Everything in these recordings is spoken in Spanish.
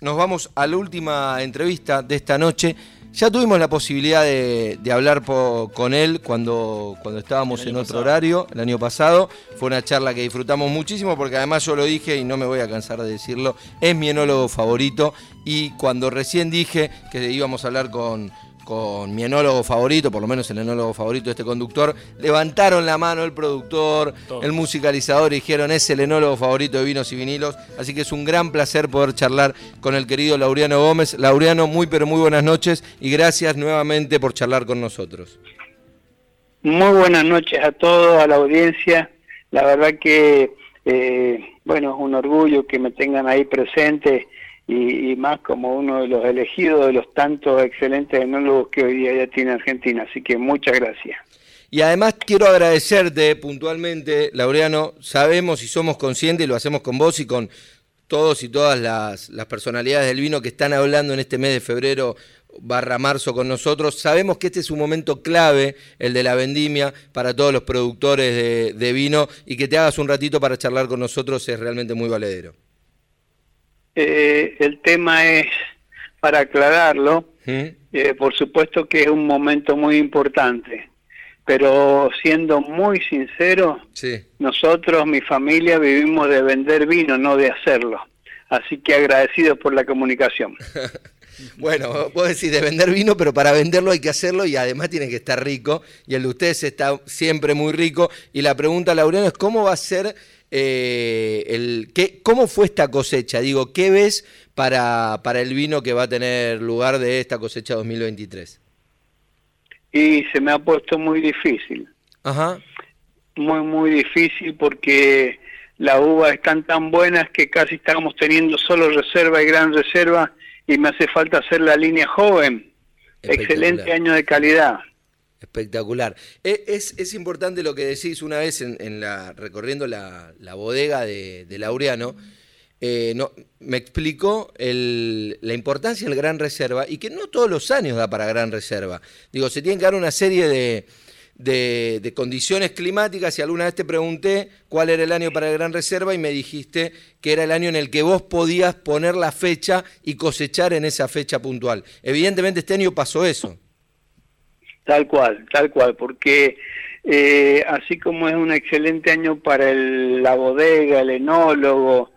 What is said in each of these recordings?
nos vamos a la última entrevista de esta noche. Ya tuvimos la posibilidad de, hablar con él cuando, cuando estábamos en otro horario, el año pasado. Fue una charla que disfrutamos muchísimo porque además yo lo dije y no me voy a cansar de decirlo, es mi enólogo favorito. Y cuando recién dije que íbamos a hablar con, con mi enólogo favorito, por lo menos el enólogo favorito de este conductor, levantaron la mano el productor, el musicalizador y dijeron es el enólogo favorito de vinos y vinilos. Así que es un gran placer poder charlar con el querido Laureano Gómez. Laureano, muy pero muy buenas noches y gracias nuevamente por charlar con nosotros. Muy buenas noches a todos, a la audiencia. La verdad que, eh, bueno, es un orgullo que me tengan ahí presente y, más como uno de los elegidos de los tantos excelentes enólogos que hoy día ya tiene Argentina. Así que muchas gracias. Y además quiero agradecerte puntualmente, Laureano, sabemos y somos conscientes, y lo hacemos con vos y con todos y todas las, personalidades del vino que están hablando en este mes de febrero barra marzo con nosotros. Sabemos que este es un momento clave, el de la vendimia, para todos los productores de, de vino y que te hagas un ratito para charlar con nosotros es realmente muy valedero. Eh, el tema es, para aclararlo, eh, por supuesto que es un momento muy importante, pero siendo muy sincero, nosotros, mi familia, vivimos de vender vino, no de hacerlo. Así que agradecidos por la comunicación. Bueno, vos decís de vender vino, pero para venderlo hay que hacerlo y además tiene que estar rico. Y el de ustedes está siempre muy rico. Y la pregunta, Laureano, es cómo va a ser eh, el, ¿qué, ¿cómo fue esta cosecha? Digo, ¿qué ves para, para el vino que va a tener lugar de esta cosecha 2023? Y se me ha puesto muy difícil. Ajá. Muy, muy difícil porque las uvas están tan buenas que casi estamos teniendo solo reserva y gran reserva y me hace falta hacer la línea joven. Excelente año de calidad. Espectacular. E, es, es, importante lo que decís una vez en, la, recorriendo la, bodega de, Laureano. Eh, me explicó la importancia del Gran Reserva y que no todos los años da para Gran Reserva. Digo, se tienen que dar una serie de, de, condiciones climáticas y alguna vez te pregunté cuál era el año para el Gran Reserva y me dijiste que era el año en el que vos podías poner la fecha y cosechar en esa fecha puntual. Evidentemente este año pasó eso. Tal cual, tal cual, porque eh, así como es un excelente año para la bodega, el enólogo,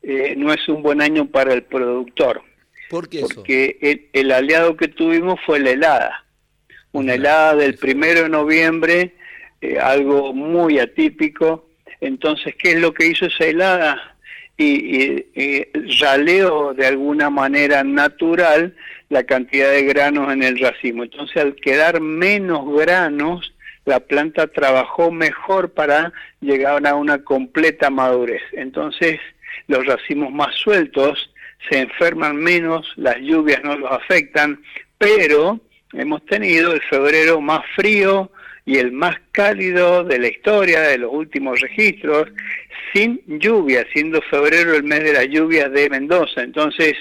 eh, no es un buen año para el productor. ¿Por qué eso? Porque el, aliado que tuvimos fue la helada. Una helada del primero de noviembre, eh, algo muy atípico. Entonces, ¿qué es lo que hizo esa helada? Y, y, raleó de alguna manera natural la cantidad de granos en el racimo. Entonces, al quedar menos granos, la planta trabajó mejor para llegar a una completa madurez. Entonces, los racimos más sueltos se enferman menos, las lluvias no los afectan, pero hemos tenido el febrero más frío y el más cálido de la historia, de los últimos registros, sin lluvia, siendo febrero el mes de las lluvias de Mendoza. Entonces,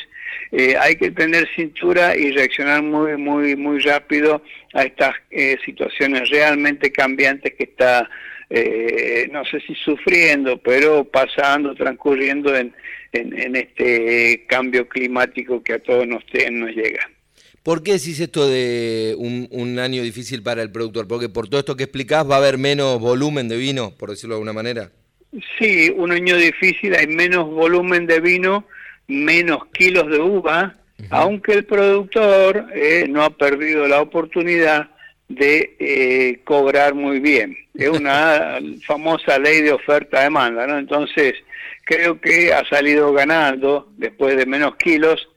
eh, hay que tener cintura y reaccionar muy, muy, muy rápido a estas eh, situaciones realmente cambiantes que está, eh, no sé si sufriendo, pero pasando, transcurriendo en, en, este cambio climático que a todos nos, nos llega. ¿Por qué decís esto de un, un, año difícil para el productor? Porque por todo esto que explicás va a haber menos volumen de vino, por decirlo de alguna manera. Sí, un año difícil, hay menos volumen de vino, menos kilos de uva, aunque el productor eh, no ha perdido la oportunidad de eh, cobrar muy bien. Es una famosa ley de oferta-demanda, ¿no? Entonces, creo que ha salido ganando después de menos kilos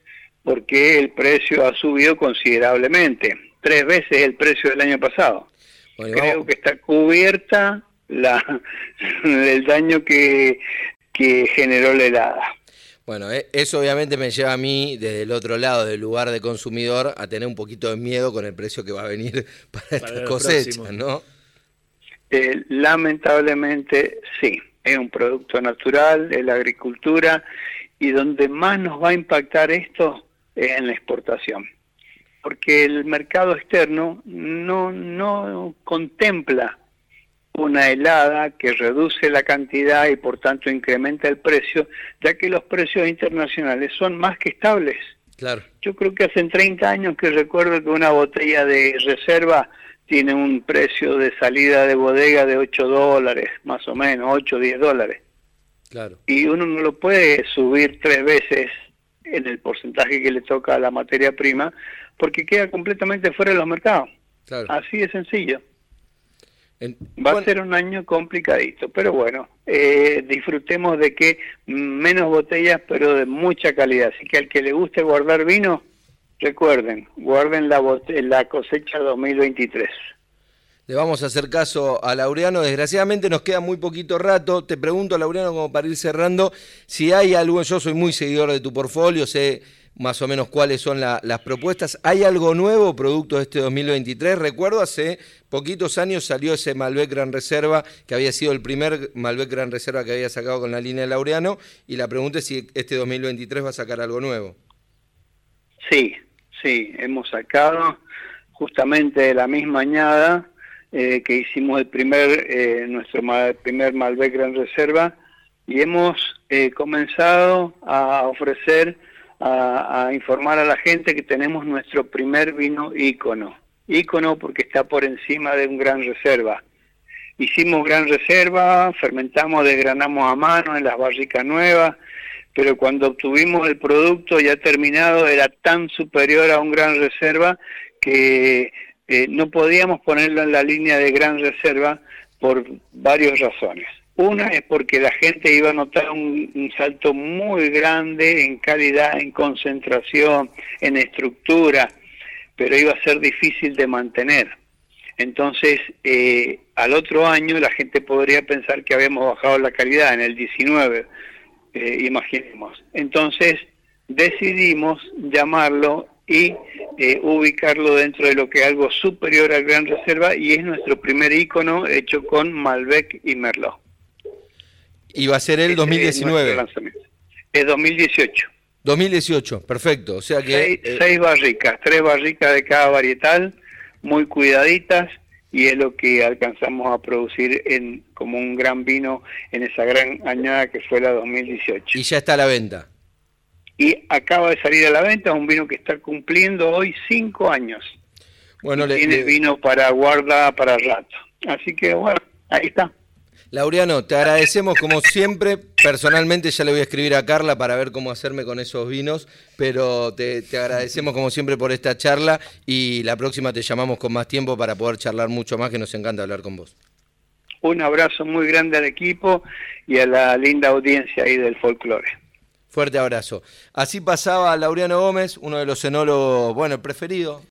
porque el precio ha subido considerablemente, tres veces el precio del año pasado. creo que está cubierta la, el daño que, que generó la helada. Bueno, e, eso obviamente me lleva a mí, desde el otro lado del lugar de consumidor, a tener un poquito de miedo con el precio que va a venir para, esta cosecha, ¿no? Eh, lamentablemente sí, es un producto natural, es la agricultura, y donde más nos va a impactar esto es en la exportación. Porque el mercado externo no, no contempla una helada que reduce la cantidad y por tanto incrementa el precio, ya que los precios internacionales son más que estables. Claro. Yo creo que hace 30 años que recuerdo que una botella de reserva tiene un precio de salida de bodega de 8 dólares, más o menos, 8 o 10 dólares. Claro. Y uno no lo puede subir tres veces en el porcentaje que le toca a la materia prima, porque queda completamente fuera de los mercados. Claro. Así de sencillo. Va bueno, a ser un año complicadito, pero bueno, eh, disfrutemos de que menos botellas, pero de mucha calidad. Así que al que le guste guardar vino, recuerden, guarden la, la cosecha 2023. Le vamos a hacer caso a Laureano. Desgraciadamente nos queda muy poquito rato. Te pregunto, Laureano, como para ir cerrando, si hay algo, yo soy muy seguidor de tu portfolio, sé más o menos cuáles son la- las propuestas. ¿Hay algo nuevo producto de este 2023? Recuerdo hace poquitos años salió ese Malbec Gran Reserva, que había sido el primer Malbec Gran Reserva que había sacado con la línea de Laureano, y la pregunta es si este 2023 va a sacar algo nuevo. Sí, sí, hemos sacado justamente de la misma añada eh, que hicimos el primer eh, nuestro primer Malbec Gran Reserva y hemos eh, comenzado a ofrecer a, a informar a la gente que tenemos nuestro primer vino ícono ícono porque está por encima de un Gran Reserva hicimos Gran Reserva fermentamos desgranamos a mano en las barricas nuevas pero cuando obtuvimos el producto ya terminado era tan superior a un gran reserva que eh, no podíamos ponerlo en la línea de gran reserva por varias razones. Una es porque la gente iba a notar un, salto muy grande en calidad, en concentración, en estructura, pero iba a ser difícil de mantener. Entonces, eh, al otro año la gente podría pensar que habíamos bajado la calidad en el 19 eh, imaginemos. Entonces decidimos llamarlo y eh, ubicarlo dentro de lo que es algo superior al Gran Reserva y es nuestro primer icono hecho con Malbec y Merlot. Y va a ser el Ese es nuestro 2019. lanzamiento. Es 2018. 2018, perfecto. O sea que... Seis, eh, seis barricas, tres barricas de cada varietal, muy cuidaditas y es lo que alcanzamos a producir en como un gran vino en esa gran añada que fue la 2018. y ya está a la venta. y acaba de salir a la venta, es un vino que está cumpliendo hoy cinco años. Bueno, le- Tiene le- vino para guarda para rato. Así que bueno, ahí está. Laureano, te agradecemos como siempre. Personalmente ya le voy a escribir a Carla para ver cómo hacerme con esos vinos, pero te, te agradecemos como siempre por esta charla y la próxima te llamamos con más tiempo para poder charlar mucho más, que nos encanta hablar con vos. Un abrazo muy grande al equipo y a la linda audiencia ahí del folclore. Fuerte abrazo. Así pasaba Laureano Gómez, uno de los enólogos, bueno, preferido